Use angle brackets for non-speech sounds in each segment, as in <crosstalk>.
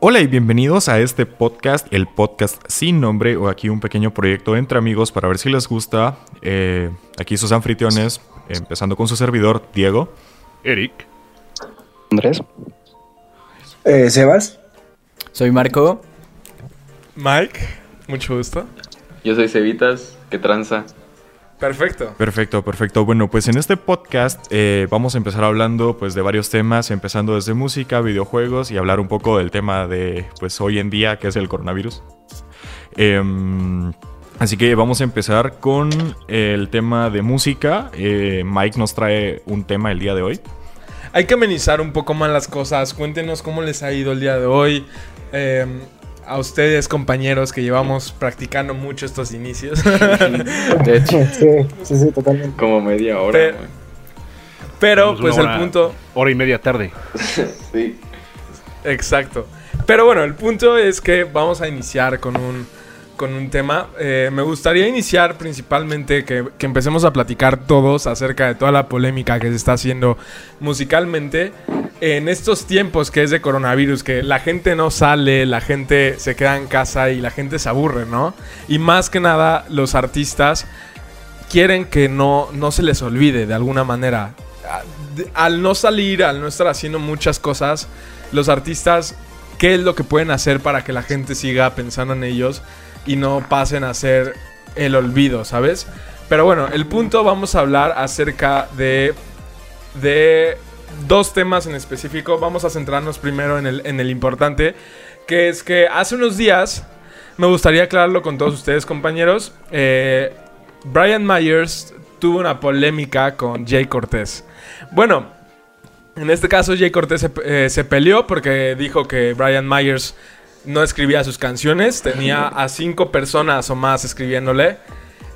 Hola y bienvenidos a este podcast, el podcast sin nombre o aquí un pequeño proyecto entre amigos para ver si les gusta. Eh, aquí sus anfitriones, empezando con su servidor, Diego. Eric. Andrés. Eh, Sebas. Soy Marco. Mike, mucho gusto. Yo soy Cevitas, que tranza. Perfecto. Perfecto, perfecto. Bueno, pues en este podcast eh, vamos a empezar hablando pues de varios temas, empezando desde música, videojuegos y hablar un poco del tema de pues hoy en día que es el coronavirus. Em, así que vamos a empezar con el tema de música. Eh, Mike nos trae un tema el día de hoy. Hay que amenizar un poco más las cosas. Cuéntenos cómo les ha ido el día de hoy. A ustedes, compañeros, que llevamos practicando mucho estos inicios. De hecho, <laughs> Sí, sí, sí, totalmente. como media hora. Pero- pues el punto. Hora y media tarde. Sí. Exacto. Pero bueno, el punto es que vamos a iniciar con un, con un tema. Eh, me gustaría iniciar principalmente que, que empecemos a platicar todos acerca de toda la polémica que se está haciendo musicalmente en estos tiempos que es de coronavirus, que la gente no sale, la gente se queda en casa y la gente se aburre, ¿no? Y más que nada los artistas quieren que no, no se les olvide de alguna manera. Al no salir, al no estar haciendo muchas cosas, los artistas, ¿qué es lo que pueden hacer para que la gente siga pensando en ellos y no pasen a ser el olvido, ¿sabes? Pero bueno, el punto vamos a hablar acerca de, de dos temas en específico. Vamos a centrarnos primero en el, en el importante, que es que hace unos días, me gustaría aclararlo con todos ustedes, compañeros, eh, Brian Myers tuvo una polémica con Jay Cortés. Bueno, en este caso Jay Cortés se, eh, se peleó porque dijo que Brian Myers no escribía sus canciones, tenía a cinco personas o más escribiéndole.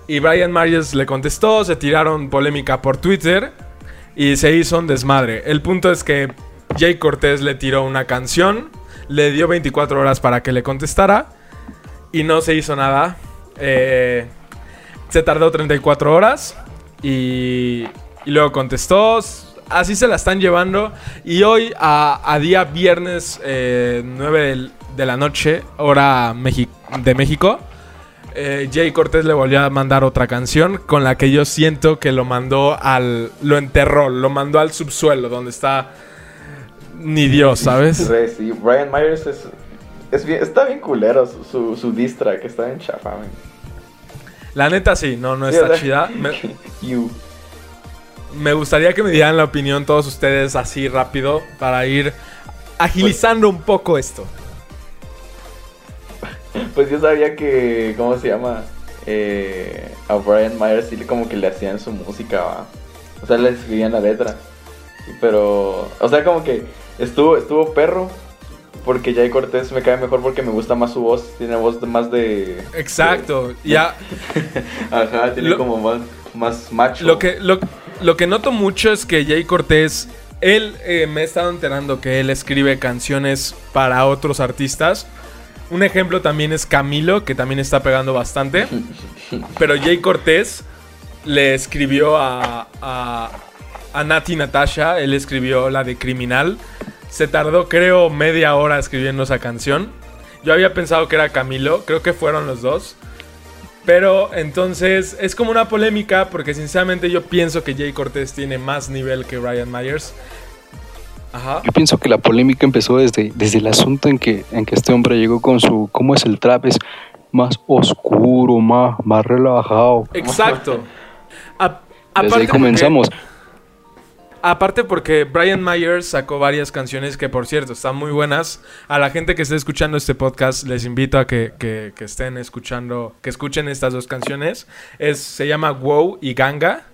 Y Brian Myers le contestó, se tiraron polémica por Twitter y se hizo un desmadre. El punto es que Jay Cortés le tiró una canción, le dio 24 horas para que le contestara y no se hizo nada. Eh, se tardó 34 horas y, y luego contestó. Así se la están llevando. Y hoy, a, a día viernes eh, 9 del- de la noche, hora Mexi- de México, eh, Jay Cortés le volvió a mandar otra canción con la que yo siento que lo mandó al. Lo enterró, lo mandó al subsuelo, donde está. Ni Dios, ¿sabes? Sí. Brian Myers es, es bien- está bien culero su, su, su diss track, está bien chafa. La neta sí, no, no Sí, está chida. <laughs> Me, You. Me gustaría que me dieran la opinión todos ustedes así rápido para ir agilizando un poco esto. Pues yo sabía que, ¿cómo se llama? Eh, a Brian Myers sí como que le hacían su música, ¿va? O sea, le escribían la letra. Pero, o sea, como que estuvo, estuvo perro. Porque Jay Cortés me cae mejor porque me gusta más su voz. Tiene voz de- más de... Exacto. Ya <laughs> Ajá, tiene Lo- como más, más macho. lo que lo, lo que noto mucho es que Jay Cortés él eh, me he estado enterando que él escribe canciones para otros artistas. Un ejemplo también es Camilo, que también está pegando bastante. <laughs> Pero Jay Cortés le escribió a, a, a Nati Natasha, él escribió la de Criminal. Se tardó creo media hora escribiendo esa canción. Yo había pensado que era Camilo, creo que fueron los dos. Pero entonces es como una polémica porque sinceramente yo pienso que Jay Cortés tiene más nivel que Ryan Myers. Ajá. Yo pienso que la polémica empezó desde, desde el asunto en que, en que este hombre llegó con su cómo es el trap, es más oscuro, más, más relajado. Exacto. A- Desde ahí comenzamos. Aparte porque Brian Myers sacó varias canciones que por cierto están muy buenas. A la gente que esté escuchando este podcast les invito a que, que- que estén escuchando, que escuchen estas dos canciones. Es, se llama Wow y Ganga.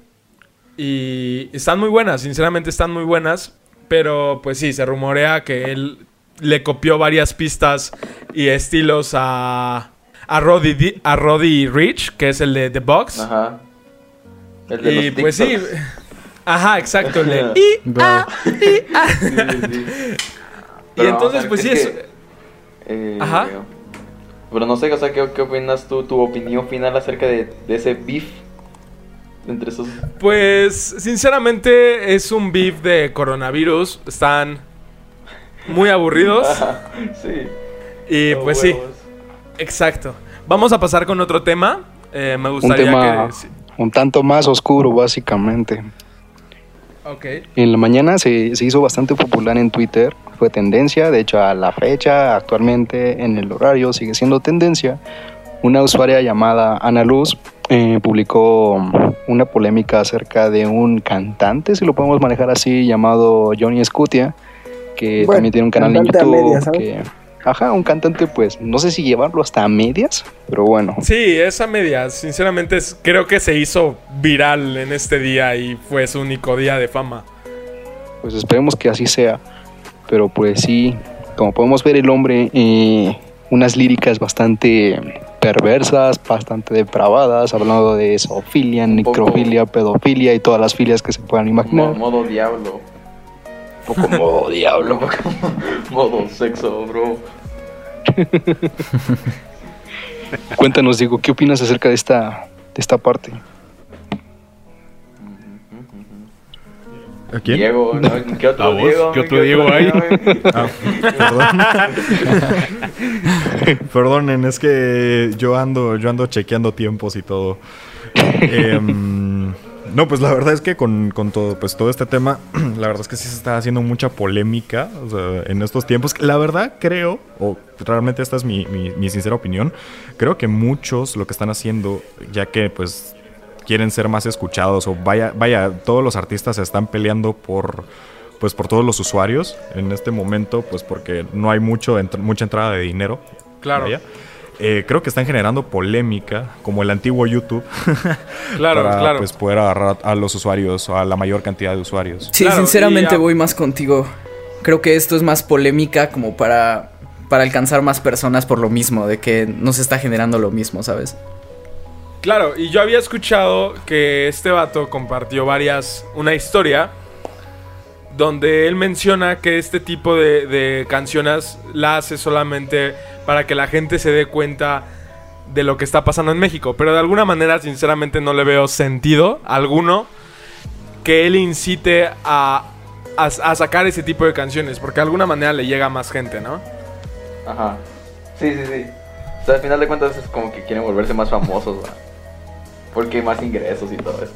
Y están muy buenas, sinceramente están muy buenas. Pero pues sí, se rumorea que él le copió varias pistas y estilos a, a, Roddy, a Roddy Rich, que es el de The Box. Ajá. El de Y los pues sí. Ajá, exacto. y. <laughs> Sí, sí, entonces, pues sí, es es. que, eh, Ajá. Pero no sé, o sea, ¿qué, qué opinas tú, tu opinión final acerca de, de ese beef entre esos... Pues, sinceramente, es un beef de coronavirus. Están. muy aburridos. <laughs> sí. Y pues sí, exacto. Vamos a pasar con otro tema. Eh, me Un gustaría tema que... un tanto más oscuro, básicamente. Ok. En la mañana se, se hizo bastante popular en Twitter, fue tendencia, de hecho a la fecha, actualmente en el horario sigue siendo tendencia. Una usuaria llamada Ana Luz eh, publicó una polémica acerca de un cantante, si lo podemos manejar así, llamado Johnny Scutia, que Bueno, también tiene un canal en YouTube. medias, ¿sabes? que, ajá, un cantante, pues no sé si llevarlo hasta a medias, pero bueno. Sí, esa media, sinceramente es- creo que se hizo viral en este día y fue su único día de fama. Pues esperemos que así sea. Pero pues sí, como podemos ver el hombre, eh, unas líricas bastante perversas, bastante depravadas, hablando de zoofilia, necrofilia, pedofilia y todas las filias que se puedan imaginar. modo diablo. Un poco modo diablo. <laughs> modo sexo, bro. <laughs> Cuéntanos, Diego, ¿qué opinas acerca de esta, de esta parte? ¿A quién? Diego, ¿no? <laughs> ¿Qué otro voz, Diego? ¿qué otro Diego hay? <laughs> Ah, perdón. Perdonen, es que yo ando, yo ando chequeando tiempos y todo. Em, no, pues la verdad es que con, con todo, pues todo este tema, <clears throat> la verdad es que sí se está haciendo mucha polémica o sea, en estos tiempos. La verdad creo, o realmente esta es mi, mi- mi sincera opinión, creo que muchos lo que están haciendo, ya que pues quieren ser más escuchados o vaya, vaya, todos los artistas se están peleando por pues por todos los usuarios en este momento, pues porque no hay mucho mucha entrada de dinero. Claro. vaya. Eh, creo que están generando polémica, como el antiguo YouTube, <laughs> Claro, para claro. pues poder agarrar a los usuarios o a la mayor cantidad de usuarios. Sí, Claro, sinceramente y, voy más contigo. Creo que esto es más polémica como para, para alcanzar más personas por lo mismo, de que no se está generando lo mismo, ¿sabes? Claro, y yo había escuchado que este vato compartió varias, una historia donde él menciona que este tipo de, canciones la hace solamente para que la gente se dé cuenta de lo que está pasando en México. Pero de alguna manera, sinceramente, no le veo sentido alguno que él incite a, a, a sacar ese tipo de canciones, porque de alguna manera le llega a más gente, ¿no? Ajá. Sí, sí, sí. O sea, al final de cuentas es como que quieren volverse más famosos. Porque hay más ingresos y todo eso.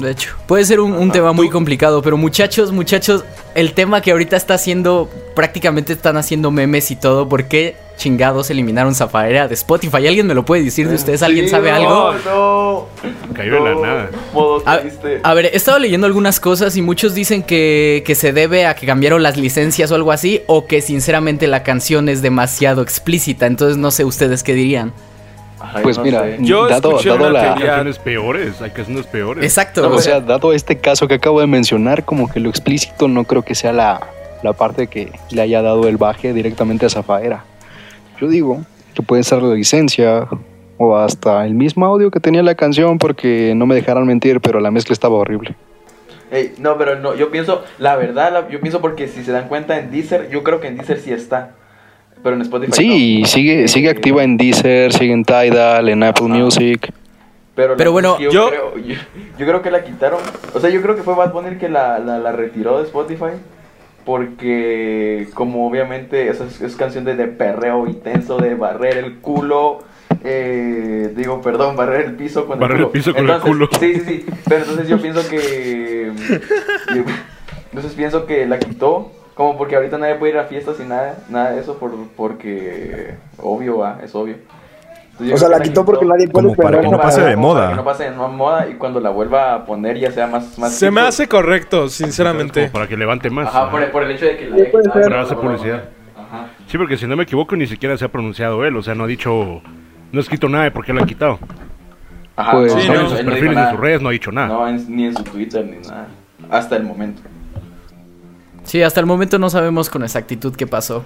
De hecho, puede ser un, un tema muy complicado, pero muchachos, muchachos, el tema que ahorita está haciendo, prácticamente están haciendo memes y todo, ¿por qué chingados eliminaron Zafaera de Spotify? ¿Alguien me lo puede decir de ustedes? ¿Alguien Sí, sabe no, algo? No, Cayó de la no. nada. Modo A, a ver, he estado leyendo algunas cosas y muchos dicen que, que se debe a que cambiaron las licencias o algo así, o que sinceramente la canción es demasiado explícita, entonces no sé ustedes qué dirían. Ay, Pues no mira, sé. Yo dado, escuché dado una la, Hay canciones peores, hay canciones peores. Exacto. No, o sea, dado este caso que acabo de mencionar, como que lo explícito no creo que sea la, la parte que le haya dado el baje directamente a Zafaera. Yo digo que puede ser la licencia o hasta el mismo audio que tenía la canción porque no me dejarán mentir, pero la mezcla estaba horrible. Ey, no, pero no, yo pienso, la verdad, la- yo pienso porque si se dan cuenta en Deezer, yo creo que en Deezer sí está. Pero en Spotify Sí, no. sigue, sigue Eh, activa en Deezer, sigue en Tidal, en Apple Ajá. Music. Pero, bueno, yo, yo- Creo, yo, yo creo que la quitaron. O sea, yo creo que fue Bad Bunny el que la, la, la retiró de Spotify. Porque, como obviamente, esa es, es canción de, de perreo intenso, de barrer el culo. eh, digo, perdón, barrer el piso con Barrer el el culo. piso con el culo. Sí, sí, sí. Pero entonces yo pienso que. <laughs> yo- entonces pienso que la quitó. Como porque ahorita nadie puede ir a fiestas y nada, nada de eso. Por, porque. Obvio, va, es obvio. Entonces, O sea, la quitó porque nadie puede Como para que no pase de como para moda. que no pase de moda y cuando la vuelva a poner ya sea más... más Se me hace correcto, Como sinceramente. para que levante más. Ajá, por el, por el hecho de que la... Sí, puede ser. a publicidad. Ajá. Sí, porque si no me equivoco, ni siquiera se ha pronunciado él. O sea, no ha dicho. No ha escrito nada de por qué lo han quitado. Ajá, Pues, no, Sí, No, no, en sus no perfiles, en sus redes, no ha dicho nada. No, en- ni en su Twitter ni nada. Hasta el momento. Sí, hasta el momento no sabemos con exactitud qué pasó.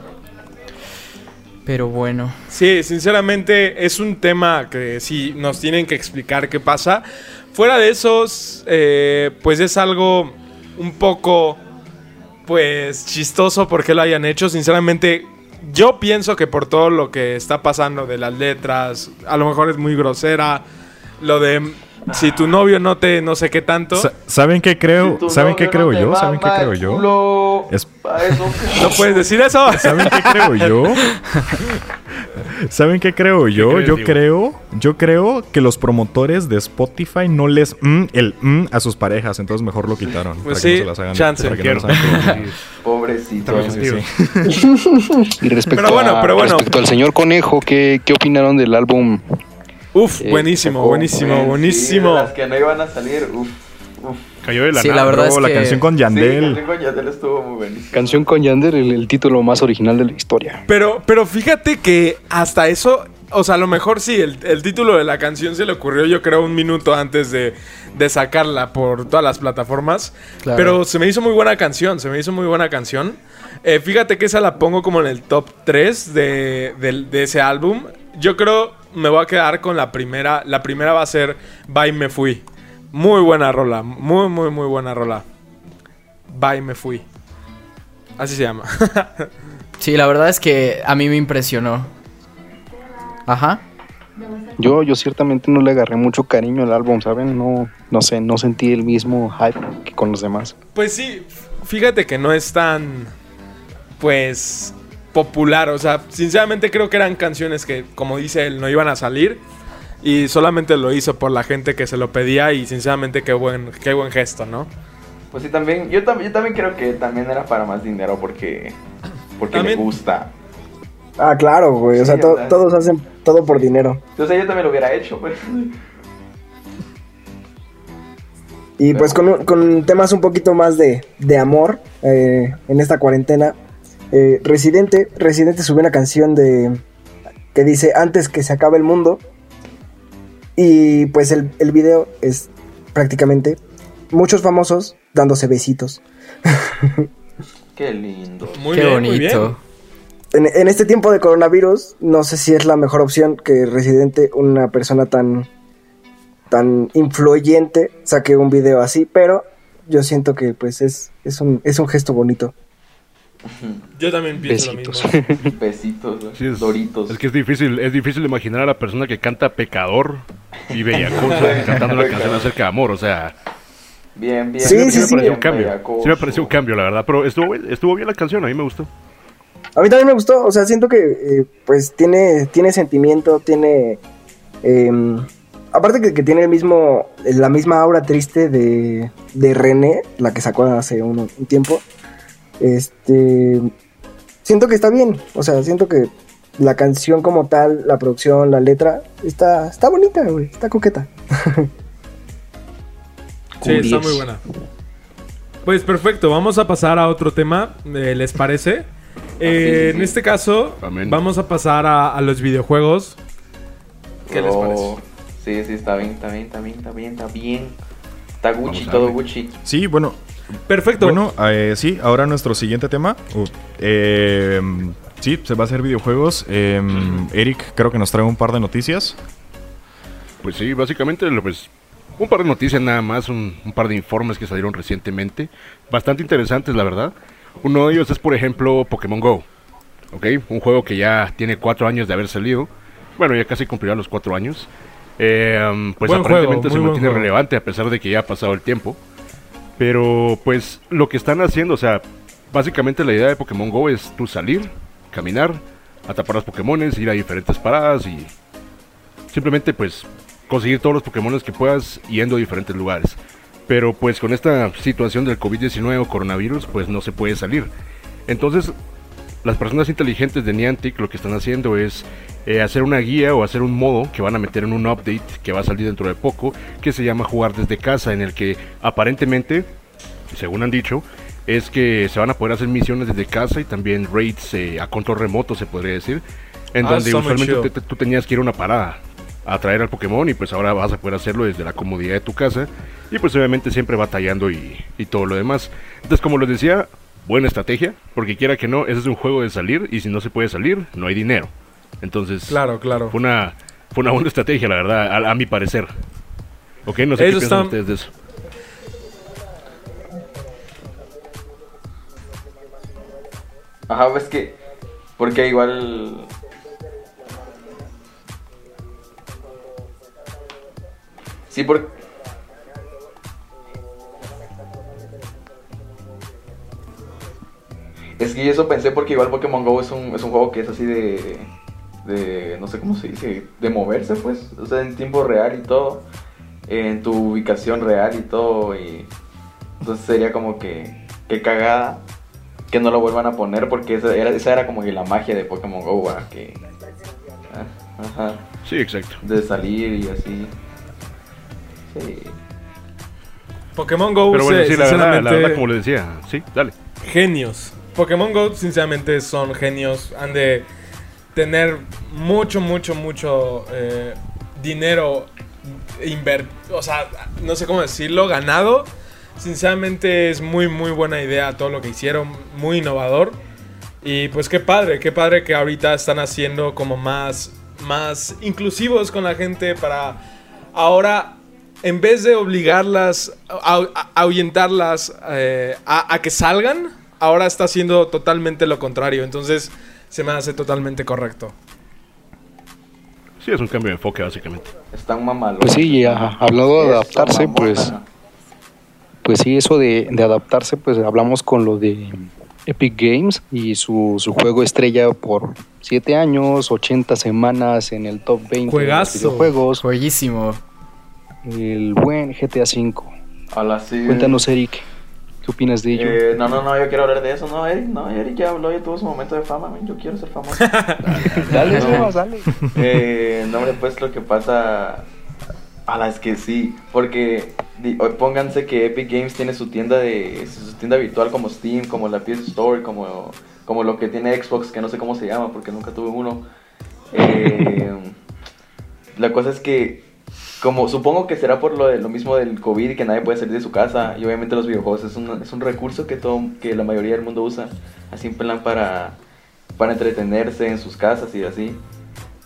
Pero bueno. Sí, sinceramente es un tema que sí nos tienen que explicar qué pasa. Fuera de esos, eh, pues es algo un poco, pues chistoso porque lo hayan hecho. Sinceramente, yo pienso que por todo lo que está pasando de las letras, a lo mejor es muy grosera. Lo de si tu novio no te no sé qué tanto, Sa- ¿Saben qué creo? Si ¿Saben qué creo no yo? ¿Saben qué creo yo? Es- eso que- <laughs> no puedes decir eso. ¿Saben qué creo <laughs> yo? ¿Saben qué creo yo? crees, yo creo, yo creo que los promotores de Spotify no les mm, el mm a sus parejas, entonces mejor lo quitaron. Pues para que sí, no se las hagan. chance. para que no las Quiero. hagan. <laughs> Pobrecito. Sí. Y respecto, Pero bueno, pero bueno. respecto al señor Conejo, ¿qué, ¿qué opinaron del álbum? Uf, Eh, buenísimo, buenísimo, Sí, buenísimo. las que no iban a salir, uf, uf. Cayó de la Sí, nada. la verdad es la que- canción con Sí, Yandel. canción con Yandel estuvo muy buenísima. Canción con Yander, el, el título más original de la historia. Pero, pero fíjate que hasta eso, o sea, a lo mejor sí, el, el título de la canción se le ocurrió yo creo un minuto antes de, de sacarla por todas las plataformas. Claro. Pero se me hizo muy buena canción, se me hizo muy buena canción. Eh, fíjate que esa la pongo como en el top 3 de, del- de ese álbum. Yo creo me voy a quedar con la primera. La primera va a ser Bye Me Fui. Muy buena rola, muy, muy, muy buena rola. Bye Me Fui. Así se llama. <laughs> Sí, la verdad es que a mí me impresionó. Ajá. Yo, yo ciertamente no le agarré mucho cariño al álbum, ¿saben? No, no sé, no sentí el mismo hype que con los demás. Pues sí, fíjate que no es tan, pues, popular. O sea, sinceramente creo que eran canciones que, como dice él, no iban a salir. Y solamente lo hizo por la gente que se lo pedía y sinceramente qué buen, qué buen gesto, ¿no? Pues sí, también, yo, tam- yo también creo que también era para más dinero porque, porque le También- gusta. Ah, claro, güey. O sea, to- todos hacen todo por dinero. O sea, yo también lo hubiera hecho, pues. Y pues con, con temas un poquito más de, de amor eh, en esta cuarentena. Eh, Residente, Residente subió una canción de que dice antes que se acabe el mundo. Y pues el, el video es prácticamente muchos famosos dándose besitos. <laughs> Qué lindo. Muy Qué bien, muy bien. bonito. En, en este tiempo de coronavirus, no sé si es la mejor opción que Residente, una persona tan, tan influyente, saque un video así, pero yo siento que pues es, es, un, es un gesto bonito. Yo también pienso Besitos. lo mismo. Besitos, <laughs> Sí, es, Doritos. Es que es difícil, es difícil imaginar a la persona que canta pecador y bellacosa <laughs> cantando una canción acerca de amor, o sea, Bien, bien. Sí, bien, sí, me sí. pareció un cambio. bellacoso. Sí me pareció un cambio, la verdad, pero estuvo, estuvo bien la canción, a mí me gustó. A mí también me gustó, o sea, siento que eh, pues tiene, tiene sentimiento, tiene... em, aparte que, que tiene el mismo, la misma aura triste de, de René, la que sacó hace un, un tiempo. Este... Siento que está bien, o sea, siento que la canción como tal, la producción, la letra, está, está bonita, güey, está coqueta. <laughs> Sí, está muy buena. Pues perfecto, vamos a pasar a otro tema, eh, ¿les parece? Eh, sí, En sí. este caso, Amén. vamos a pasar a, a los videojuegos. ¿Qué les Oh, parece? Sí, sí, está bien, está bien, está bien, está bien, está bien. Está Gucci, todo. Gucci. Sí, bueno, Perfecto. Bueno, eh, sí, ahora nuestro siguiente tema. Uh, eh, sí, se va a hacer videojuegos. Eh, Eric creo que nos trae un par de noticias. Pues sí, básicamente, lo- pues, un par de noticias nada más, un, un par de informes que salieron recientemente, bastante interesantes, la verdad. Uno de ellos es, por ejemplo, Pokémon Go, ¿ok? Un juego que ya tiene cuatro años de haber salido. Bueno, ya casi cumplirá los cuatro años. Eh, um, pues Buen aparentemente juego, se mantiene juego. relevante a pesar de que ya ha pasado el tiempo. Pero, pues, lo que están haciendo, o sea, básicamente la idea de Pokémon Go es tú salir, caminar, atrapar los Pokémones, ir a diferentes paradas y simplemente pues conseguir todos los Pokémon que puedas yendo a diferentes lugares. Pero pues con esta situación del COVID-19 o coronavirus pues no se puede salir. Entonces las personas inteligentes de Niantic lo que están haciendo es eh, hacer una guía o hacer un modo que van a meter en un update que va a salir dentro de poco que se llama jugar desde casa en el que aparentemente, según han dicho, es que se van a poder hacer misiones desde casa y también raids eh, a control remoto se podría decir. En Ah, donde usualmente te- tú tenías que ir a una parada a traer al Pokémon y pues ahora vas a poder hacerlo desde la comodidad de tu casa y pues obviamente siempre batallando y, y todo lo demás. Entonces como les decía, buena estrategia, porque quiera que no, ese es un juego de salir y si no se puede salir, no hay dinero. Entonces Claro, claro. fue una, fue una buena estrategia, la verdad, a, a mi parecer. Ok, no sé Eso qué piensan está- ustedes de eso. Ajá, ves que. Porque igual. Sí, porque... Que eso pensé porque igual Pokémon GO es un, es un juego que es así de... De... No sé cómo se dice. De moverse, pues. O sea, en tiempo real y todo. En tu ubicación real y todo. Y... Entonces sería como que... Que cagada. Que no lo vuelvan a poner porque esa era, esa era como que la magia de Pokémon GO, ¿verdad? Que... Ajá. Sí, exacto. De salir y así. Sí. Pokémon Go, Pero bueno, se- sí, la verdad, la sinceramente, verdad, como le decía, sí, dale. genios. Pokémon Go, sinceramente, son genios. Han de tener mucho, mucho, mucho eh, dinero invertido. O sea, no sé cómo decirlo, ganado. Sinceramente, es muy, muy buena idea todo lo que hicieron. Muy innovador. Y pues qué padre, qué padre que ahorita están haciendo como más, más inclusivos con la gente para ahora, en vez de obligarlas, a, ahuyentarlas eh, a que salgan, ahora está haciendo totalmente lo contrario. Entonces se me hace totalmente correcto. Sí, es un cambio de enfoque, básicamente. Están mamalones. Pues sí, ya, hablando de adaptarse, pues, pues sí, eso de, de adaptarse, pues hablamos con lo de Epic Games y su, su juego estrella por 7 años, 80 semanas en el top 20 de los Juegazo. videojuegos, Jueguísimo. el buen GTA V. Hola, sí. Cuéntanos, Eric, ¿qué opinas de ello? Eh, no, no, no, yo quiero hablar de eso. No, Eric, no, Eric ya habló, ya tuvo su momento de fama. man, Yo quiero ser famoso. <laughs> dale, no. Dale. eh, no, hombre, pues lo que pasa. A las que sí, porque pónganse que Epic Games tiene su tienda de su tienda virtual como Steam, como la PS Store, como, como lo que tiene Xbox, que no sé cómo se llama porque nunca tuve uno. Eh, <laughs> la cosa es que, como supongo que será por lo, de, lo mismo del COVID que nadie puede salir de su casa, y obviamente los videojuegos es un, es un recurso que, todo, que la mayoría del mundo usa, así en plan para, para entretenerse en sus casas y así.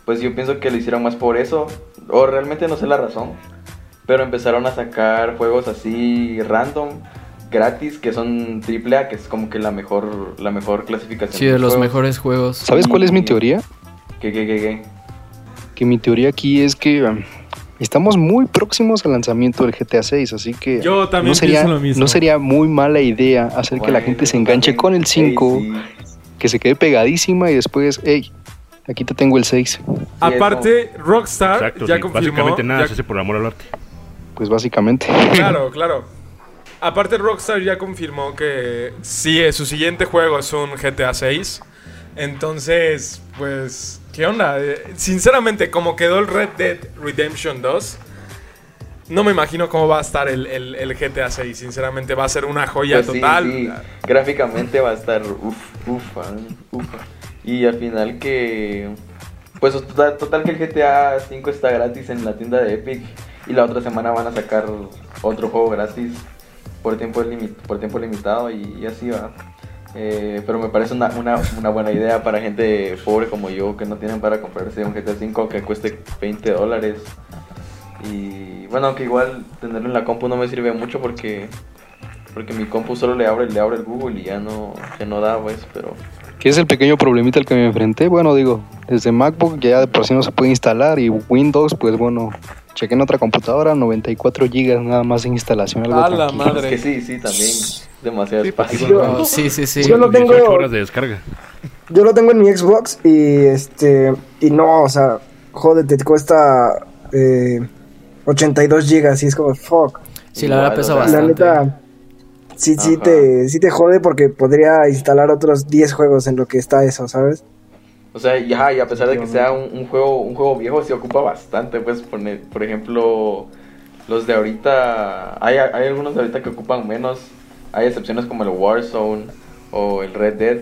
Pues yo pienso que lo hicieron más por eso, o realmente no sé la razón, pero empezaron a sacar juegos así random, gratis, que son AAA, que es como que la mejor, la mejor clasificación. Sí, de los juegos. mejores juegos. ¿Sabes cuál es mi teoría? ¿Qué, qué, qué, qué? Que mi teoría aquí es que um, estamos muy próximos al lanzamiento del GTA 6, así que Yo también no sería, pienso lo mismo. no sería muy mala idea hacer que la gente se enganche con el 5, Ey, sí. que se quede pegadísima y después, hey, aquí te tengo el 6. Aparte, Rockstar Exacto, ya sí, confirmó. básicamente nada ya- se hace por amor al arte. Pues básicamente. Claro, <laughs> claro. Aparte, Rockstar ya confirmó que sí, su siguiente juego es un GTA 6. Entonces, pues, ¿qué onda? Eh, Sinceramente, como quedó el Red Dead Redemption 2, no me imagino cómo va a estar el, el- el GTA 6. Sinceramente, va a ser una joya Pues sí, total. sí, Gráficamente va a estar uf, ufa, ufa. Y al final que. Pues total, total que el GTA 5 está gratis en la tienda de Epic. Y la otra semana van a sacar otro juego gratis por tiempo, por tiempo limitado y, y así va. Eh, pero me parece una, una, una buena idea para gente pobre como yo que no tienen para comprarse un GTA 5 que cueste 20 dólares. Y bueno, aunque igual tenerlo en la compu no me sirve mucho porque porque mi compu solo le abre, le abre el Google y ya no, ya no da, pues, pero... ¿Qué es el pequeño problemita al que me enfrenté? Bueno, digo, desde MacBook ya de por sí no se puede instalar y Windows, pues bueno, chequé en otra computadora, 94 GB nada más de instalación. Algo A la madre. Es que sí, sí, también demasiado Sí, espacio. sí, sí, sí. Yo lo tengo- 18 horas de descarga. Yo lo tengo en mi Xbox y este y no, o sea, joder, te cuesta eh, 82 gigas y es como fuck. Sí, la verdad pesa o sea, La bastante. neta sí sí te sí te jode porque podría instalar otros 10 juegos en lo que está eso, ¿sabes? O sea, y, ajá, y a pesar de que sea un, un juego un juego viejo, sí ocupa bastante, pues, por, por ejemplo, los de ahorita, hay, hay algunos de ahorita que ocupan menos, hay excepciones como el Warzone o el Red Dead,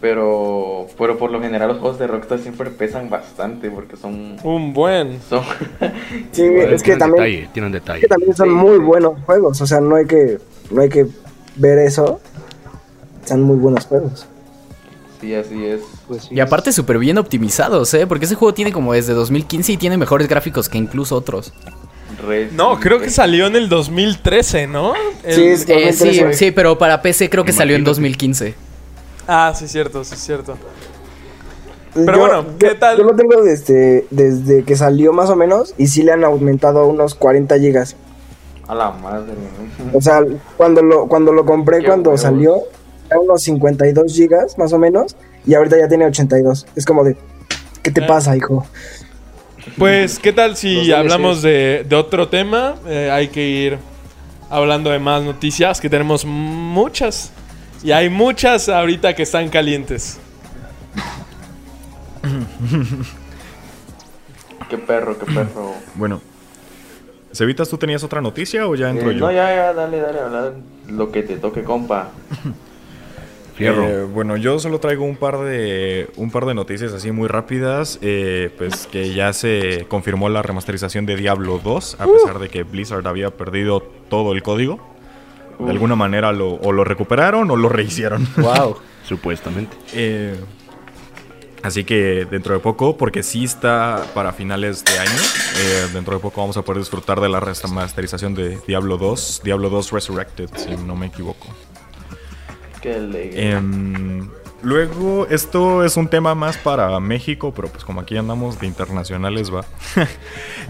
pero, pero por lo general los juegos de Rockstar siempre pesan bastante porque son... Un buen. son <laughs> Sí, es que también detalle, tienen es detalle. que también son Sí, muy sí. buenos juegos, o sea, no hay que no hay que ver eso. Son muy buenos juegos. Sí, así es. Pues sí. Y aparte súper bien optimizados, ¿eh? Porque ese juego tiene como desde 2015 y tiene mejores gráficos que incluso otros. No, creo re- que salió en el 2013, ¿no? El- Sí, es- Eh, sí, 2013. sí, pero para PC creo que salió en Imagínate. 2015. Ah, sí, cierto, sí, cierto. Pero Yo- bueno, ¿qué yo- tal? Yo lo tengo desde, desde que salió más o menos y sí le han aumentado a unos 40 gigas. A la madre. O sea, cuando lo, cuando lo compré, Qué cuando huevos. salió, era unos 52 gigas más o menos y ahorita ya tiene 82. Es como de, ¿qué te Ah. pasa, hijo? Pues, ¿qué tal si hablamos de, de otro tema? Eh, hay que ir hablando de más noticias, que tenemos muchas. Y hay muchas ahorita que están calientes. <laughs> Qué perro, qué perro. Bueno. Cevitas, ¿tú tenías otra noticia o ya entro Eh, yo? no, ya, ya, dale, dale, hablar lo que te toque, compa. <laughs> Fierro. Eh, bueno, yo solo traigo un par de un par de noticias así muy rápidas, eh, pues que ya se confirmó la remasterización de Diablo 2, a pesar de que Blizzard había perdido todo el código. De alguna manera lo, o lo recuperaron o lo rehicieron. <laughs> Wow. <laughs> Supuestamente. Eh, así que dentro de poco, porque sí está para finales de año, eh, dentro de poco vamos a poder disfrutar de la remasterización de Diablo 2, Diablo 2 Resurrected, si no me equivoco. Qué alegre. Em, luego, esto es un tema más para México, pero pues como aquí andamos de internacionales va. <laughs>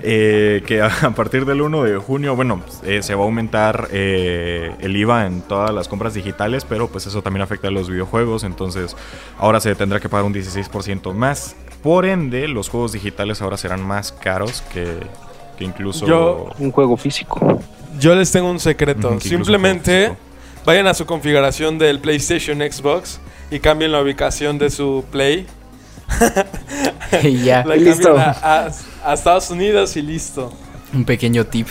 Eh, que a, a partir del 1 de junio, bueno, pues, eh, se va a aumentar eh, el IVA en todas las compras digitales, pero pues eso también afecta a los videojuegos, entonces ahora se tendrá que pagar un 16% más. Por ende, los juegos digitales ahora serán más caros que, que incluso... Yo- Un juego físico. Yo les tengo un secreto. Simplemente vayan a su configuración del PlayStation Xbox y cambien la ubicación de su Play. <laughs> y ya. La Listo. a, a- a Estados Unidos y listo. Un pequeño tip.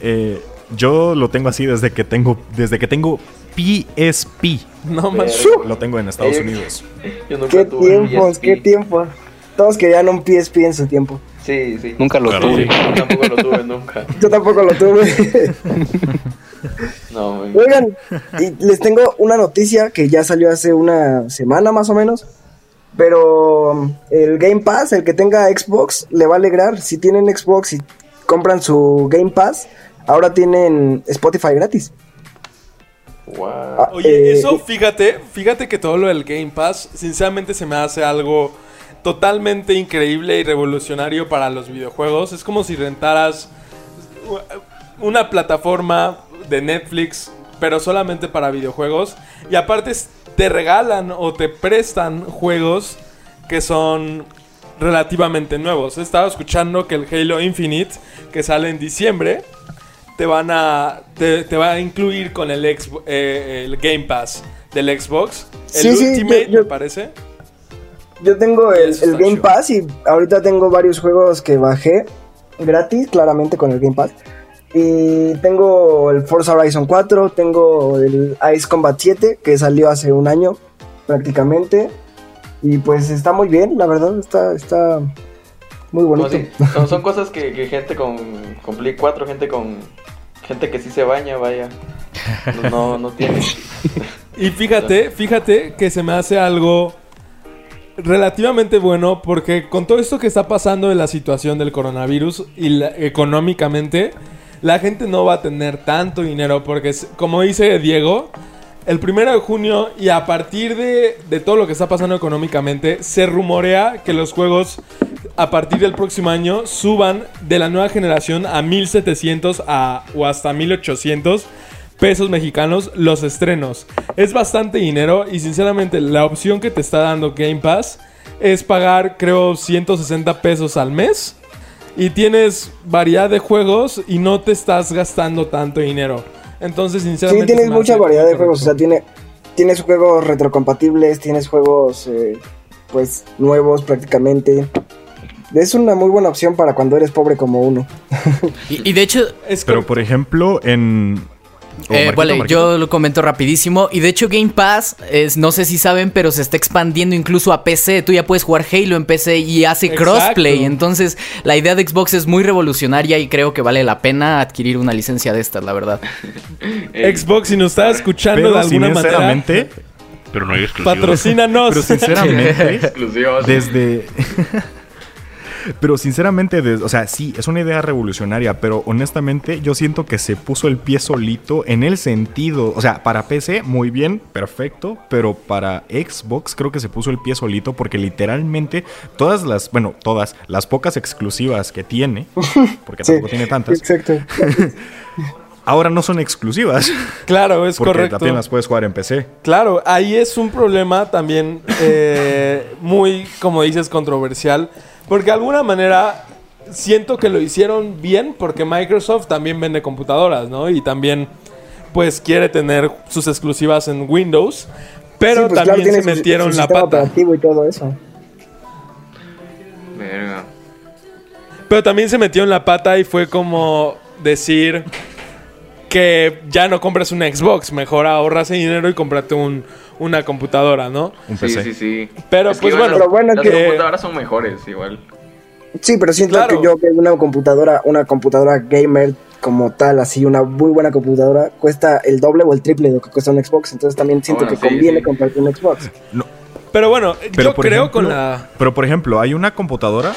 Eh, yo lo tengo así desde que tengo, desde que tengo PSP. No más. Lo tengo en Estados Eh, Unidos. Yo nunca ¿Qué tuve tiempos? PSP. ¿Qué tiempos? Todos querían un PSP en su tiempo. Sí, sí. Nunca lo Claro, tuve. sí. Yo tampoco lo tuve nunca. <laughs> Yo tampoco lo tuve. No, güey. Oigan, y les tengo una noticia que ya salió hace una semana más o menos. Pero um, el Game Pass, el que tenga Xbox, le va a alegrar. Si tienen Xbox y compran su Game Pass, ahora tienen Spotify gratis. Wow. Ah, Oye, eh, eso fíjate, fíjate que todo lo del Game Pass, sinceramente se me hace algo totalmente increíble y revolucionario para los videojuegos. Es como si rentaras una plataforma de Netflix, pero solamente para videojuegos. Y aparte te regalan o te prestan juegos que son relativamente nuevos. He estado escuchando que el Halo Infinite, que sale en diciembre, te van a te, te va a incluir con el, eh, el Game Pass del Xbox. El Sí, sí, Ultimate, yo- yo- me parece. Yo tengo el, el Game chido. Pass y ahorita tengo varios juegos que bajé gratis, claramente con el Game Pass. Y tengo el Forza Horizon 4, tengo el Ice Combat 7 que salió hace un año prácticamente. Y pues está muy bien, la verdad, está, está muy No, bonito. sí, son, son cosas que, que gente con, con Play 4, gente con. Gente que sí se baña, vaya. No, no, no tiene. <laughs> Y fíjate, fíjate que se me hace algo relativamente bueno porque con todo esto que está pasando de la situación del coronavirus y económicamente, la gente no va a tener tanto dinero porque, como dice Diego, el primero de junio y a partir de, de todo lo que está pasando económicamente, se rumorea que los juegos a partir del próximo año suban de la nueva generación a 1700 a, o hasta 1800 pesos mexicanos los estrenos. Es bastante dinero y sinceramente la opción que te está dando Game Pass es pagar creo 160 pesos al mes y tienes variedad de juegos y no te estás gastando tanto dinero. Entonces Sí, sinceramente... tienes se me mucha variedad de correcto. juegos, o sea, tiene, tienes juegos retrocompatibles, tienes juegos eh, pues nuevos prácticamente. Es una muy buena opción para cuando eres pobre como uno. <laughs> Y, y de hecho, Es Pero por ejemplo, en... Eh, Marquito, vale, Marquito. yo lo comento rapidísimo. Y de hecho, Game Pass, es, no sé si saben, pero se está expandiendo incluso a PC. Tú ya puedes jugar Halo en PC y hace Exacto. crossplay. Entonces, la idea de Xbox es muy revolucionaria y creo que vale la pena adquirir una licencia de estas, la verdad. <laughs> Xbox, si nos está escuchando Pero de alguna manera, sinceramente, Pero no hay exclusivos. patrocínanos. pero sinceramente, <laughs> desde... <laughs> Pero sinceramente, de- o sea, sí, es una idea revolucionaria, pero honestamente yo siento que se puso el pie solito en el sentido, o sea, para PC muy bien, perfecto, pero para Xbox creo que se puso el pie solito porque literalmente todas las, bueno, todas las pocas exclusivas que tiene, <laughs> porque Sí, tampoco tiene tantas, Exacto. <laughs> ahora no son exclusivas, Claro, es porque correcto. también las puedes jugar en PC. Claro, ahí es un problema también eh, muy, como dices, controversial. Porque de alguna manera siento que lo hicieron bien porque Microsoft también vende computadoras, ¿no? Y también pues quiere tener sus exclusivas en Windows. Pero Sí, pues, también se metieron su la pata. operativo y todo eso. Verga. Pero también se metió en la pata y fue como decir que ya no compras una Xbox, mejor ahorras ese dinero y cómprate un, una computadora, ¿no? Un Sí, PC. sí, sí. Pero, Es que pues, bueno, es las que- computadoras son mejores igual. Sí, pero siento Claro. que yo que una computadora, una computadora gamer como tal, así una muy buena computadora, cuesta el doble o el triple de lo que cuesta un Xbox. Entonces también siento Bueno, que sí, conviene sí. comprarte un Xbox. Pero bueno, Pero yo por creo ejemplo- con la... Pero por ejemplo, hay una computadora.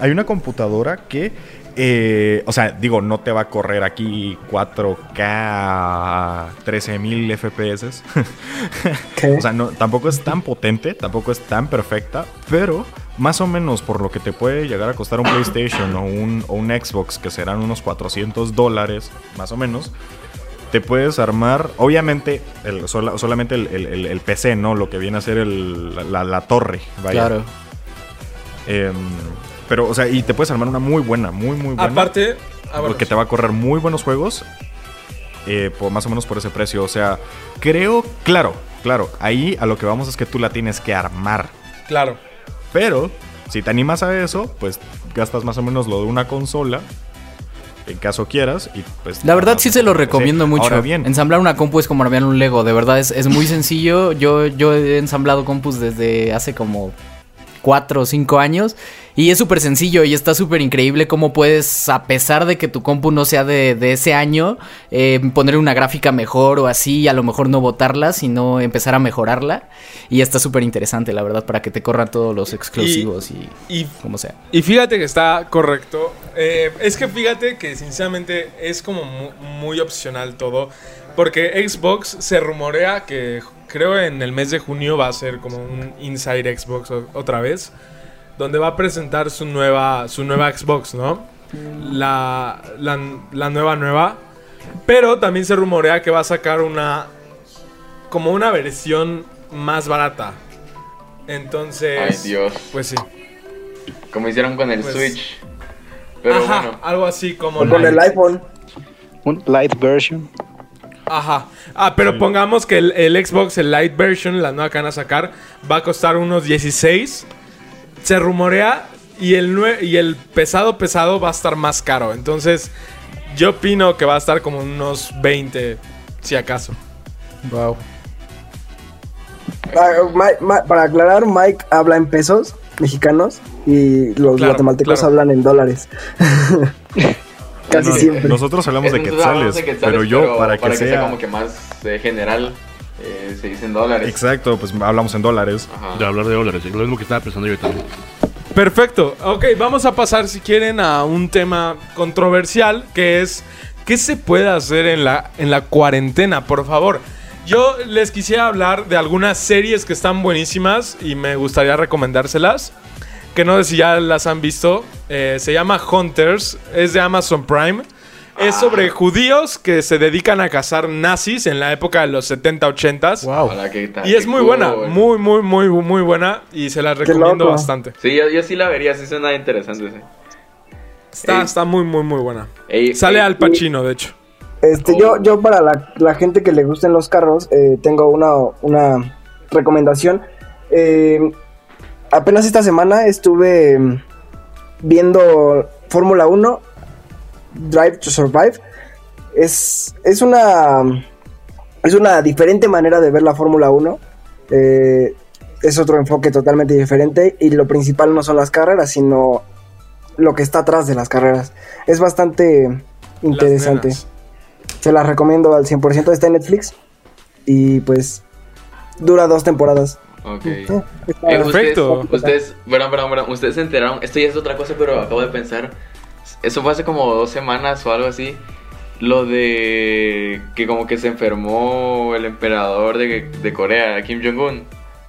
Hay una computadora que. Eh, o sea, digo, no te va a correr aquí 4K a 13.000 FPS. O sea, no, tampoco es tan potente, tampoco es tan perfecta, pero más o menos por lo que te puede llegar a costar un PlayStation o un, o un Xbox, que serán unos 400 dólares, más o menos, te puedes armar, obviamente, el- sola- solamente el, el- el- el PC, ¿no? Lo que viene a ser la, la torre, vaya. Claro. Em, pero, o sea, y te puedes armar una muy buena, muy, muy buena. Aparte... porque te va a correr muy buenos juegos, eh, por, más o menos por ese precio. O sea, creo, claro, claro, ahí a lo que vamos es que tú la tienes que armar. Claro. Pero, si te animas a eso, pues gastas más o menos lo de una consola. En caso quieras, y pues. La verdad sí se lo Sí. recomiendo mucho. Ahora bien, Ensamblar una compu es como armar un Lego, de verdad es, es muy sencillo. Yo, yo he ensamblado compus desde hace como 4 o 5 años y es súper sencillo y está súper increíble cómo puedes, a pesar de que tu compu no sea de, de ese año, eh, ponerle una gráfica mejor o así y a lo mejor no botarla, sino empezar a mejorarla. Y está súper interesante, la verdad, para que te corran todos los exclusivos y, Y como sea. Y fíjate que está correcto. Eh, es que fíjate que sinceramente es como mu- muy opcional todo. Porque Xbox se rumorea que creo en el mes de junio va a ser como un Inside Xbox otra vez. Donde va a presentar su nueva, su nueva Xbox, ¿no? La, la, la nueva nueva. Pero también se rumorea que va a sacar una... Como una versión más barata. Entonces... Ay, Dios. Pues sí. Como hicieron con el Pues- Switch. Pero Ajá, bueno. algo así como... O con el iPhone. Un light version. Ajá. Ah, pero pongamos que el, el Xbox, el Lite version, la nueva que van a sacar, va a costar unos 16. Se rumorea y el, nue- y el pesado pesado va a estar más caro. Entonces, yo opino que va a estar como unos 20, si acaso. Wow. Ah, para aclarar, Mike habla en pesos mexicanos y los Claro, guatemaltecos claro. hablan en dólares. Casi no, siempre. nosotros hablamos de Nosotros hablamos quetzales, de quetzales, pero yo, para que sea. como que más eh, general, eh, se dicen dólares. Exacto, pues hablamos en dólares. Ajá. De hablar de dólares, lo mismo que estaba pensando yo también. Perfecto. Ok, vamos a pasar, si quieren, a un tema controversial, que es ¿qué se puede hacer en la, en la cuarentena? Por favor. Yo les quisiera hablar de algunas series que están buenísimas y me gustaría recomendárselas. Que no sé si ya las han visto. Eh, se llama Hunters, es de Amazon Prime. Es sobre judíos que se dedican a cazar nazis en la época de los 70-80s. Ojalá que tal, Y es qué muy buena, muy, muy, muy, muy buena. Y se las recomiendo loco. bastante. Sí, yo, yo sí la vería, sí suena interesante. Sí. Está, Ey. está muy, muy, muy buena. Ey, Sale ey, Al Pacino, de hecho. Este, Oh. yo, yo para la, la gente que le gusten los carros, eh, tengo una, una recomendación. Eh, apenas esta semana estuve mm, viendo Fórmula 1, Drive to Survive. Es, es una es una diferente manera de ver la Fórmula 1. Eh, es otro enfoque totalmente diferente y lo principal no son las carreras, sino lo que está atrás de las carreras. Es bastante interesante. Las. Se las recomiendo al 100%. Está en Netflix. Y pues dura dos temporadas. Ok. Eh, Perfecto. Ustedes, ustedes, perdón, perdón, perdón, ustedes se enteraron, esto ya es otra cosa, pero acabo de pensar, eso fue hace como dos semanas o algo así, lo de que como que se enfermó el emperador de, de Corea, Kim Jong-un,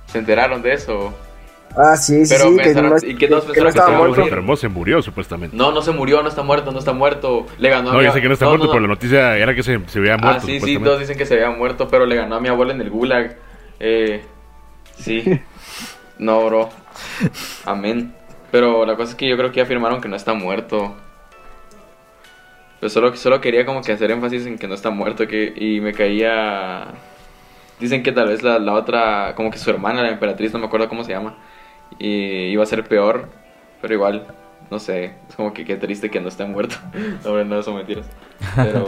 ¿se enteraron de eso? Ah, sí, sí, Pero sí, que pensaron- no, ¿y qué todos que no pensaron que se a Se muerto. morir? enfermó, se murió supuestamente. No, no se murió, no está muerto, no está muerto, le ganó a No, mi yo sé que no está no, muerto, no, pero no. la noticia era que se, se había muerto. Ah, sí, sí, todos dicen que se había muerto, pero le ganó a mi abuela en el gulag. Eh, sí. <laughs> No, bro. Amén. Pero la cosa es que yo creo que ya afirmaron que no está muerto. Pero solo, solo quería como que hacer énfasis en que no está muerto que, y me caía... Dicen que tal vez la, la otra, como que su hermana, la emperatriz, no me acuerdo cómo se llama, y iba a ser peor, pero igual, no sé, es como que qué triste que no esté muerto. <laughs> No, no, son mentiras. Pero,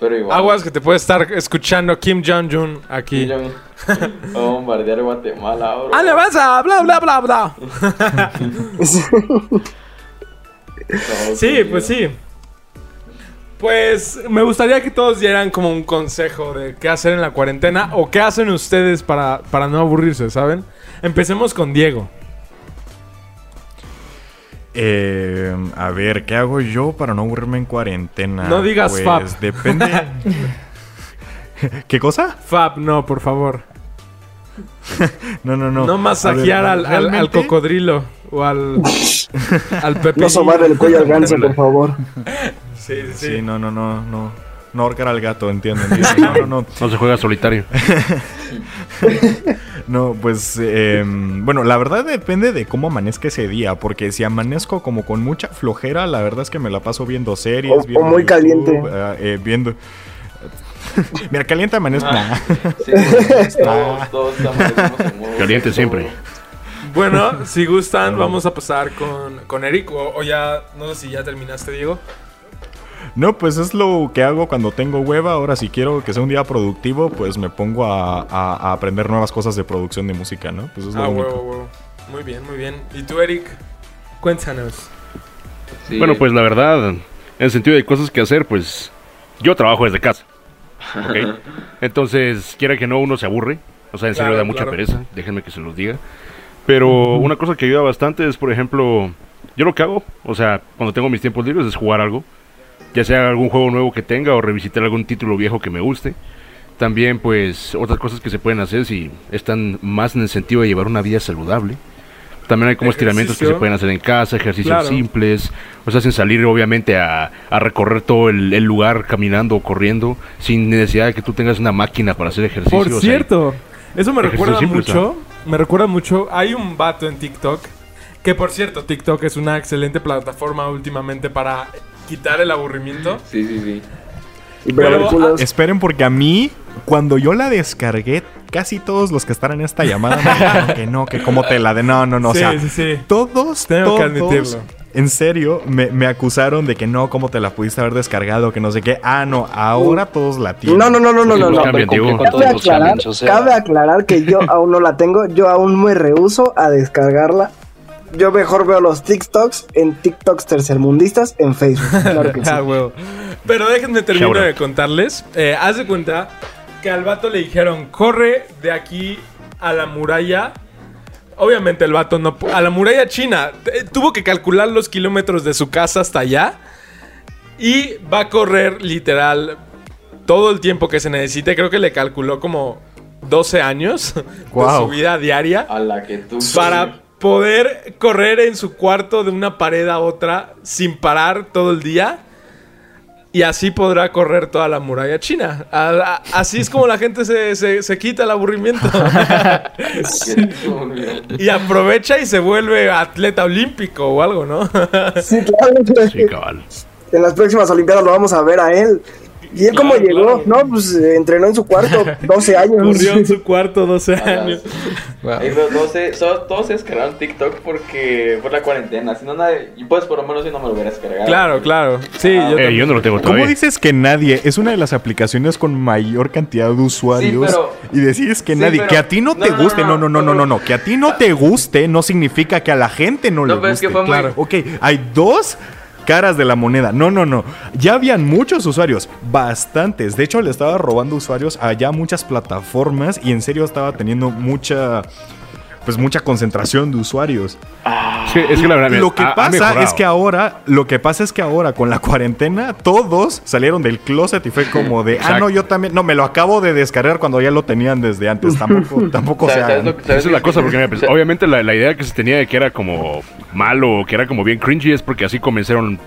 pero igual. Aguas que te puede estar escuchando Kim Jong-un aquí. Kim Jong- <laughs> a bombardear Guatemala, bro. ¡Ale, vas a bla, bla, bla, bla! No, <laughs> Sí, pues sí. Pues me gustaría que todos dieran como un consejo de qué hacer en la cuarentena o qué hacen ustedes para, para no aburrirse, ¿saben? Empecemos con Diego. Eh, a ver, ¿qué hago yo para no aburrirme en cuarentena? No digas pues, fap. depende. <laughs> ¿Qué cosa? Fab, no, por favor. <laughs> No, no, no. No, masajear al, al- cocodrilo o al, <laughs> al Pepe. No sobar el cuello al ganso, por favor. <laughs> Sí, sí, sí. No, no, no, no. No ahorcar al gato, entienden. No, no, no. No se juega solitario. No, pues, eh, bueno, la verdad depende de cómo amanezca ese día, porque si amanezco como con mucha flojera, la verdad es que me la paso viendo series, O- o viendo muy caliente. eh, eh, viendo... <laughs> Mira, caliente amanezco. Ah, sí, <laughs> todos, todos modo Caliente siempre. Bueno, si gustan, vamos a pasar con, con Eric. O, o ya, no sé si ya terminaste, Diego. No, pues es lo que hago cuando tengo hueva. Ahora, si quiero que sea un día productivo, pues me pongo a, a- a aprender nuevas cosas de producción de música, ¿no? Pues es lo Ah, único. huevo, huevo. Muy bien, muy bien. ¿Y tú, Eric? Cuéntanos. Sí. Bueno, pues la verdad, en el sentido de cosas que hacer, pues yo trabajo desde casa. Entonces, quiera que no, uno se aburre. O sea, en serio Claro, da mucha claro. pereza, déjenme que se los diga. Pero una cosa que ayuda bastante es, por ejemplo, yo lo que hago, o sea, cuando tengo mis tiempos libres es jugar algo. Ya sea algún juego nuevo que tenga o revisitar algún título viejo que me guste. También, pues, otras cosas que se pueden hacer si están más en el sentido de llevar una vida saludable. También hay como estiramientos que se pueden hacer en casa, ejercicios Claro. simples. O sea, hacen salir obviamente a, a recorrer todo el, el lugar caminando o corriendo sin necesidad de que tú tengas una máquina para hacer ejercicio. Por o sea, cierto, eso me recuerda simple, mucho. Me recuerda mucho. Hay un vato en TikTok. Que por cierto, TikTok es una excelente plataforma últimamente para quitar el aburrimiento. Sí, sí, sí. Pero. Esperen, porque a mí, cuando yo la descargué, casi todos los que están en esta llamada me dijeron que no, que como te la de no, no, no. sí, o sea, sí, sí. todos, Tengo que todos, admitirlo. en serio, me, me acusaron de que no, cómo te la pudiste haber descargado, que no sé qué. Ah, no, ahora todos la tienen. No, no, no, no, no, no. no. con todos Cabe aclarar, o sea, cabe aclarar que yo aún no la tengo, yo aún me rehuso a descargarla. Yo mejor veo los TikToks en TikToks tercermundistas en Facebook. Claro que <laughs> sí. Ah, huevo. Pero déjenme terminar de contarles. Eh, haz de cuenta que al vato le dijeron, corre de aquí a la muralla. Obviamente el vato no... A la muralla china. Eh, Tuvo que calcular los kilómetros de su casa hasta allá. Y va a correr literal todo el tiempo que se necesite. Creo que le calculó como 12 años <laughs> de Guau. su vida diaria A la que tú. para poder correr en su cuarto de una pared a otra sin parar todo el día. Y así podrá correr toda la muralla china. A- a- así es como la gente se, se- se quita el aburrimiento. <laughs> y aprovecha y se vuelve atleta olímpico o algo, ¿no? Sí, claro. Sí, cabal. En las próximas Olimpiadas lo vamos a ver a él. ¿Y él cómo Claro, llegó? claro. No, pues eh, entrenó en su cuarto <laughs> 12 años. Corrió en su <laughs> cuarto 12 años. Ey, pero todos, se, so- todos se descargaron TikTok porque por la cuarentena. Si no, nadie. Y pues por lo menos yo no me lo hubiera descargado. Claro, claro. Sí, Ah, yo Eh, también. yo no lo tengo ¿Cómo todavía. dices que nadie? Es una de las aplicaciones con mayor cantidad de usuarios. pero- y decís que Sí, nadie. pero- Que a ti no te no, no, guste. No, no, no, no, no, no. Que a ti no te guste no significa que a la gente no, le No, pero es guste. que fue muy- Claro. Ok, hay dos caras de la moneda. No, no, no. Ya habían muchos usuarios, bastantes. De hecho, le estaba robando usuarios a ya muchas plataformas y en serio estaba teniendo mucha pues mucha concentración de usuarios. Es que, es que la verdad, Lo que ha- pasa es que ahora, lo que pasa es que ahora con la cuarentena todos salieron del closet y fue como de, ah no, yo también, no, me lo acabo de descargar cuando ya lo tenían desde antes. Tampoco, <laughs> tampoco se ¿Sabes- sabes hagan. lo que- Esa es la cosa, porque mira, pues, obviamente la, la idea que se tenía de que era como malo, que era como bien cringy, es porque así comenzaron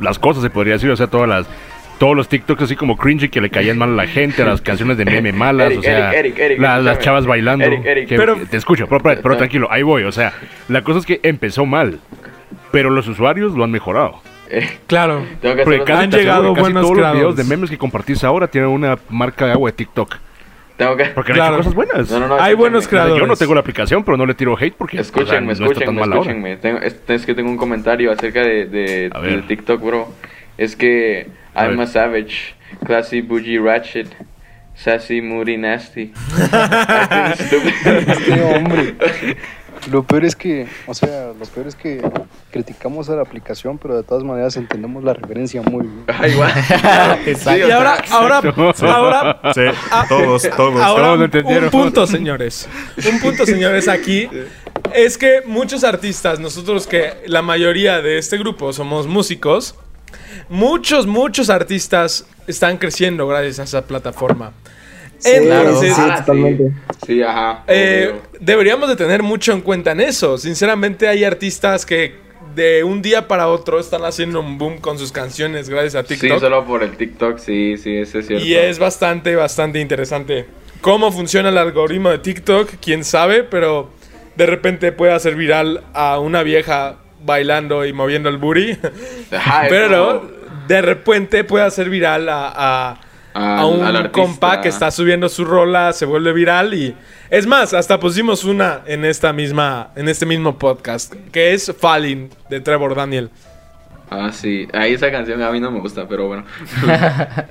las cosas, se podría decir, o sea, todas las todos los TikToks así como cringy que le caían mal a la gente, las canciones de meme malas, Eric, o sea, Eric, Eric, Eric, la- las chavas bailando. Eric, Eric. que- Pero- te escucho, pero, pero- pero tranquilo, ahí voy, o sea, la cosa es que empezó mal, pero los usuarios lo han mejorado. Eh, Claro. tengo que Porque casi, Han llegado casi buenos todos los videos creadores. de memes que compartís ahora tienen una marca de agua de TikTok. tengo que Porque Claro. han hecho cosas buenas. No, no, no, Hay buenos creadores. Yo no tengo la aplicación, pero no le tiro hate porque o sea, Escúchenme, no está tan escúchenme, escúchenme. Tengo, es, es que tengo un comentario acerca de, de. TikTok, bro. Es que I'm ver. a savage, classy, bougie, ratchet, sassy, moody, nasty. <laughs> Este hombre. <laughs> Lo peor es que, o sea, lo peor es que criticamos a la aplicación, pero de todas maneras entendemos la referencia muy bien. Ay, igual. <laughs> Sí, Y o sea, ahora, ahora, ahora, Sí, todos, todos. ahora todos lo un entendieron. punto, señores. Un punto, señores, aquí es que muchos artistas, nosotros que la mayoría de este grupo somos músicos, muchos, muchos artistas están creciendo gracias a esa plataforma. Sí, Entonces, sí, Ah, totalmente. Sí, ajá. Eh, deberíamos de tener mucho en cuenta en eso. Sinceramente hay artistas que de un día para otro están haciendo un boom con sus canciones gracias a Sí, TikTok. solo por el TikTok, sí, sí, ese es cierto. y es bastante, bastante interesante. ¿Cómo funciona el algoritmo de TikTok? Quién sabe, pero de repente puede hacer viral a una vieja bailando y moviendo el booty. <laughs> Pero de repente puede hacer viral a, a- un compa que está subiendo su rola, se vuelve viral y es más, hasta pusimos una en esta misma en este mismo podcast, que es Falling de Trevor Daniel. Ah, sí. Ahí esa canción a mí no me gusta, pero bueno. <laughs>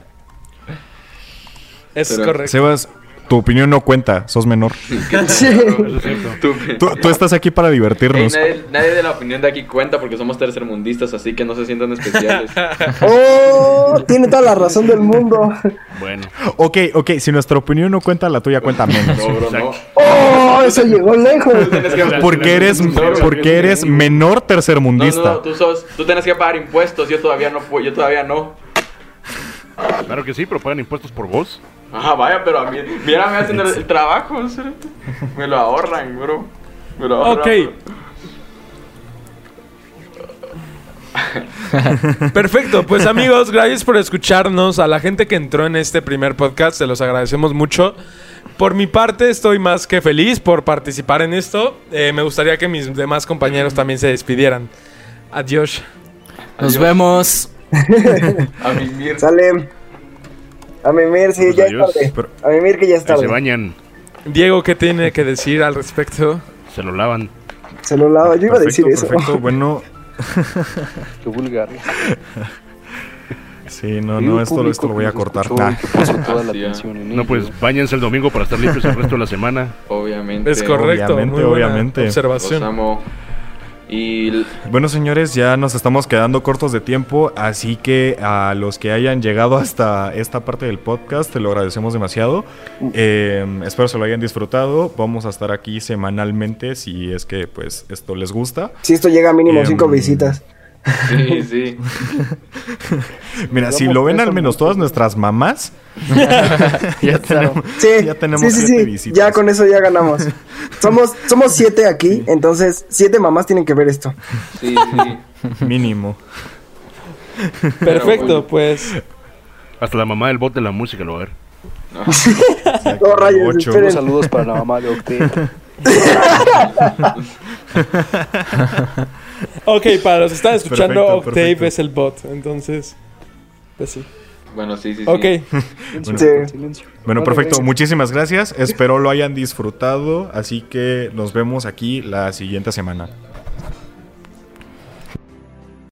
Es Pero- correcto. Sebas, tu opinión no cuenta, sos menor. <laughs> Tú- Tú, tú estás aquí para divertirnos. nadie, nadie de la opinión de aquí cuenta porque somos tercermundistas, así que no se sientan especiales. <laughs> ¡Oh! Tiene toda la razón del mundo. Bueno, Ok, ok, si nuestra opinión no cuenta, la tuya cuenta menos. No, bro, no. ¡Oh! Eso llegó lejos. Porque eres, porque eres menor No, no, tercermundista. no, tú, sos, tú tienes que pagar impuestos, yo todavía no, yo todavía no. claro que sí, pero pagan impuestos por vos. Ajá, vaya, pero a mí, mírame haciendo el, el trabajo, me lo ahorran, bro. Me lo ahorran. Ok. <laughs> Perfecto, pues amigos, gracias por escucharnos. A la gente que entró en este primer podcast, se los agradecemos mucho. Por mi parte, estoy más que feliz por participar en esto. Eh, me gustaría que mis demás compañeros también se despidieran. Adiós. Nos Adiós. vemos. A mimir. Sale. A mimir, sí, Pues ya adiós. es tarde. A mimir que ya es Ahí se tarde. bañan, Diego, ¿qué tiene que decir al respecto? se lo lavan. Se lo lavo. Yo iba a decir Perfecto, eso. perfecto. <laughs> Bueno, Qué vulgar. sí, no, no, esto, esto lo voy a cortar. escuchó Nah. y que puso toda la Sí, atención en No, pues bañense el domingo para estar limpios el resto de la semana. Obviamente. Es correcto, Obviamente, muy buena obviamente. Los observación. amo. Y Bueno, señores, ya nos estamos quedando cortos de tiempo, así que a los que hayan llegado hasta esta parte del podcast, te lo agradecemos demasiado. Eh, espero se lo hayan disfrutado. Vamos a estar aquí semanalmente si es que pues esto les gusta. Si esto llega a mínimo Em, cinco visitas. Sí, sí. <laughs> Mira, si lo ven al menos ¿no? todas nuestras mamás, <laughs> Ya tenemos. Sí, Ya tenemos sí, sí, siete sí. visitas. Ya con eso ya ganamos. <laughs> somos, somos siete aquí, entonces siete mamás tienen que ver esto. Sí, sí. mínimo. Perfecto, pues. Hasta la mamá del bot de la música lo va a ver. Rayos, Ocho. esperen. Unos saludos para la mamá de Octe. <laughs> Ok, para los que están escuchando, Perfecto, Octave perfecto. es el bot. Entonces, pues sí. Bueno, sí, sí, sí. Ok. <laughs> Sí. silencio. Bueno, Vale, perfecto. venga. Muchísimas gracias. Espero lo hayan disfrutado. Así que nos vemos aquí la siguiente semana.